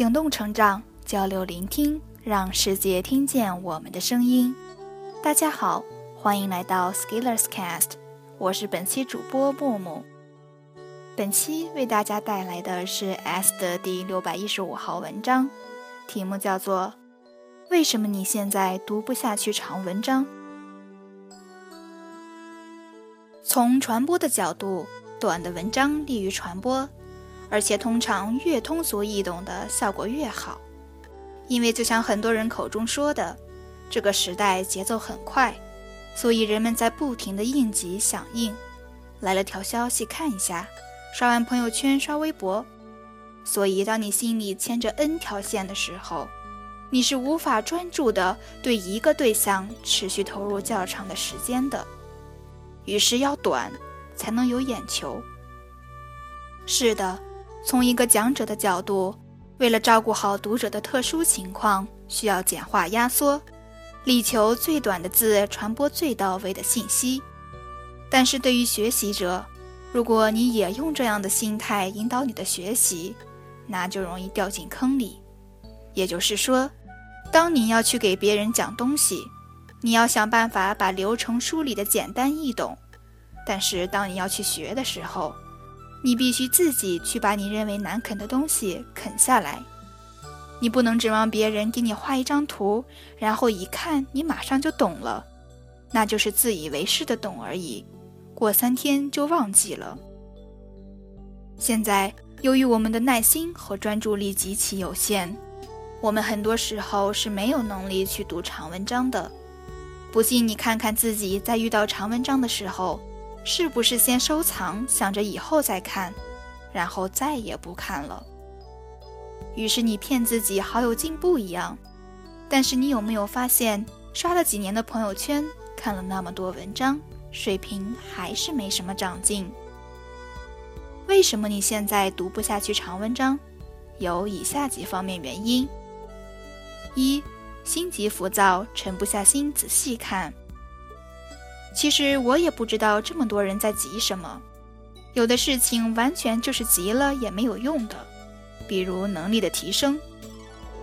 行动成长，交流聆听，让世界听见我们的声音。大家好，欢迎来到 Skillers Cast，我是本期主播木木。本期为大家带来的是 S 的第六百一十五号文章，题目叫做“为什么你现在读不下去长文章？”从传播的角度，短的文章利于传播。而且通常越通俗易懂的效果越好，因为就像很多人口中说的，这个时代节奏很快，所以人们在不停的应急响应。来了条消息看一下，刷完朋友圈刷微博。所以当你心里牵着 N 条线的时候，你是无法专注的对一个对象持续投入较长的时间的。于是要短，才能有眼球。是的。从一个讲者的角度，为了照顾好读者的特殊情况，需要简化压缩，力求最短的字传播最到位的信息。但是对于学习者，如果你也用这样的心态引导你的学习，那就容易掉进坑里。也就是说，当你要去给别人讲东西，你要想办法把流程梳理的简单易懂；但是当你要去学的时候，你必须自己去把你认为难啃的东西啃下来，你不能指望别人给你画一张图，然后一看你马上就懂了，那就是自以为是的懂而已，过三天就忘记了。现在由于我们的耐心和专注力极其有限，我们很多时候是没有能力去读长文章的。不信你看看自己在遇到长文章的时候。是不是先收藏，想着以后再看，然后再也不看了？于是你骗自己好有进步一样，但是你有没有发现，刷了几年的朋友圈，看了那么多文章，水平还是没什么长进？为什么你现在读不下去长文章？有以下几方面原因：一、心急浮躁，沉不下心仔细看。其实我也不知道这么多人在急什么，有的事情完全就是急了也没有用的，比如能力的提升，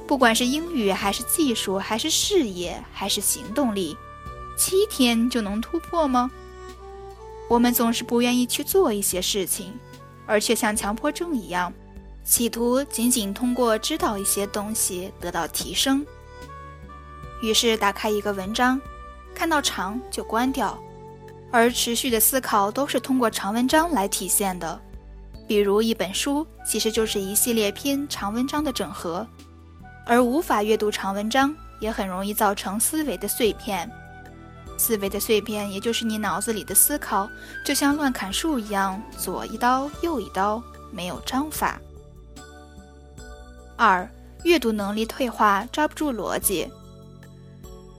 不管是英语还是技术还是事业还是行动力，七天就能突破吗？我们总是不愿意去做一些事情，而却像强迫症一样，企图仅仅通过知道一些东西得到提升。于是打开一个文章。看到长就关掉，而持续的思考都是通过长文章来体现的。比如一本书其实就是一系列篇长文章的整合，而无法阅读长文章也很容易造成思维的碎片。思维的碎片也就是你脑子里的思考，就像乱砍树一样，左一刀右一刀，没有章法。二，阅读能力退化，抓不住逻辑。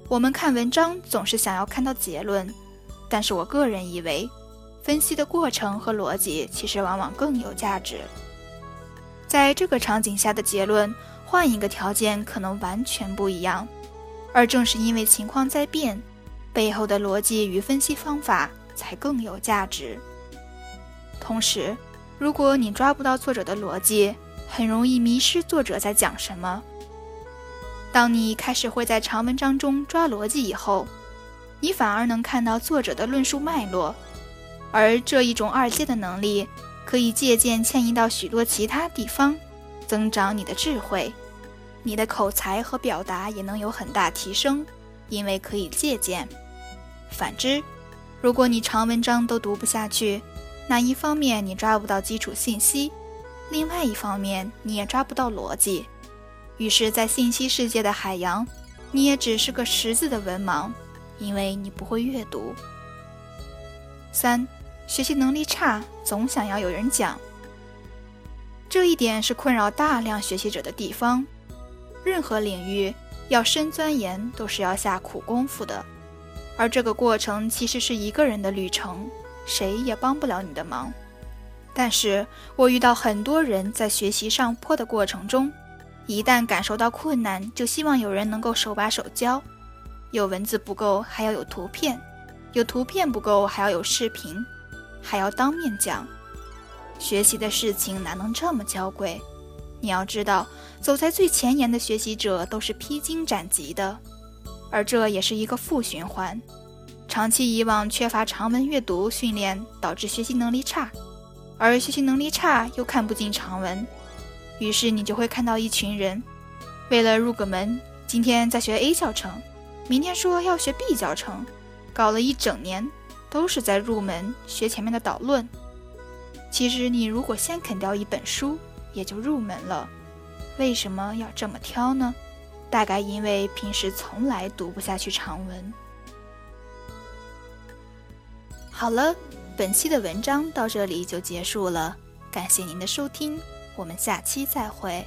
我们看文章总是想要看到结论，但是我个人以为，分析的过程和逻辑其实往往更有价值。在这个场景下的结论，换一个条件可能完全不一样。而正是因为情况在变，背后的逻辑与分析方法才更有价值。同时，如果你抓不到作者的逻辑，很容易迷失作者在讲什么。当你开始会在长文章中抓逻辑以后，你反而能看到作者的论述脉络，而这一种二阶的能力可以借鉴迁移到许多其他地方，增长你的智慧，你的口才和表达也能有很大提升，因为可以借鉴。反之，如果你长文章都读不下去，那一方面你抓不到基础信息，另外一方面你也抓不到逻辑。于是，在信息世界的海洋，你也只是个识字的文盲，因为你不会阅读。三，学习能力差，总想要有人讲。这一点是困扰大量学习者的地方。任何领域要深钻研，都是要下苦功夫的，而这个过程其实是一个人的旅程，谁也帮不了你的忙。但是我遇到很多人在学习上坡的过程中。一旦感受到困难，就希望有人能够手把手教。有文字不够，还要有图片；有图片不够，还要有视频，还要当面讲。学习的事情哪能这么娇贵？你要知道，走在最前沿的学习者都是披荆斩棘的，而这也是一个负循环。长期以往缺乏长文阅读训练，导致学习能力差，而学习能力差又看不进长文，于是你就会看到一群人，为了入个门，今天在学 A 教程，明天说要学 B 教程，搞了一整年，都是在入门学前面的导论。其实你如果先啃掉一本书，也就入门了，为什么要这么挑呢？大概因为平时从来读不下去长文。好了，本期的文章到这里就结束了，感谢您的收听，我们下期再会。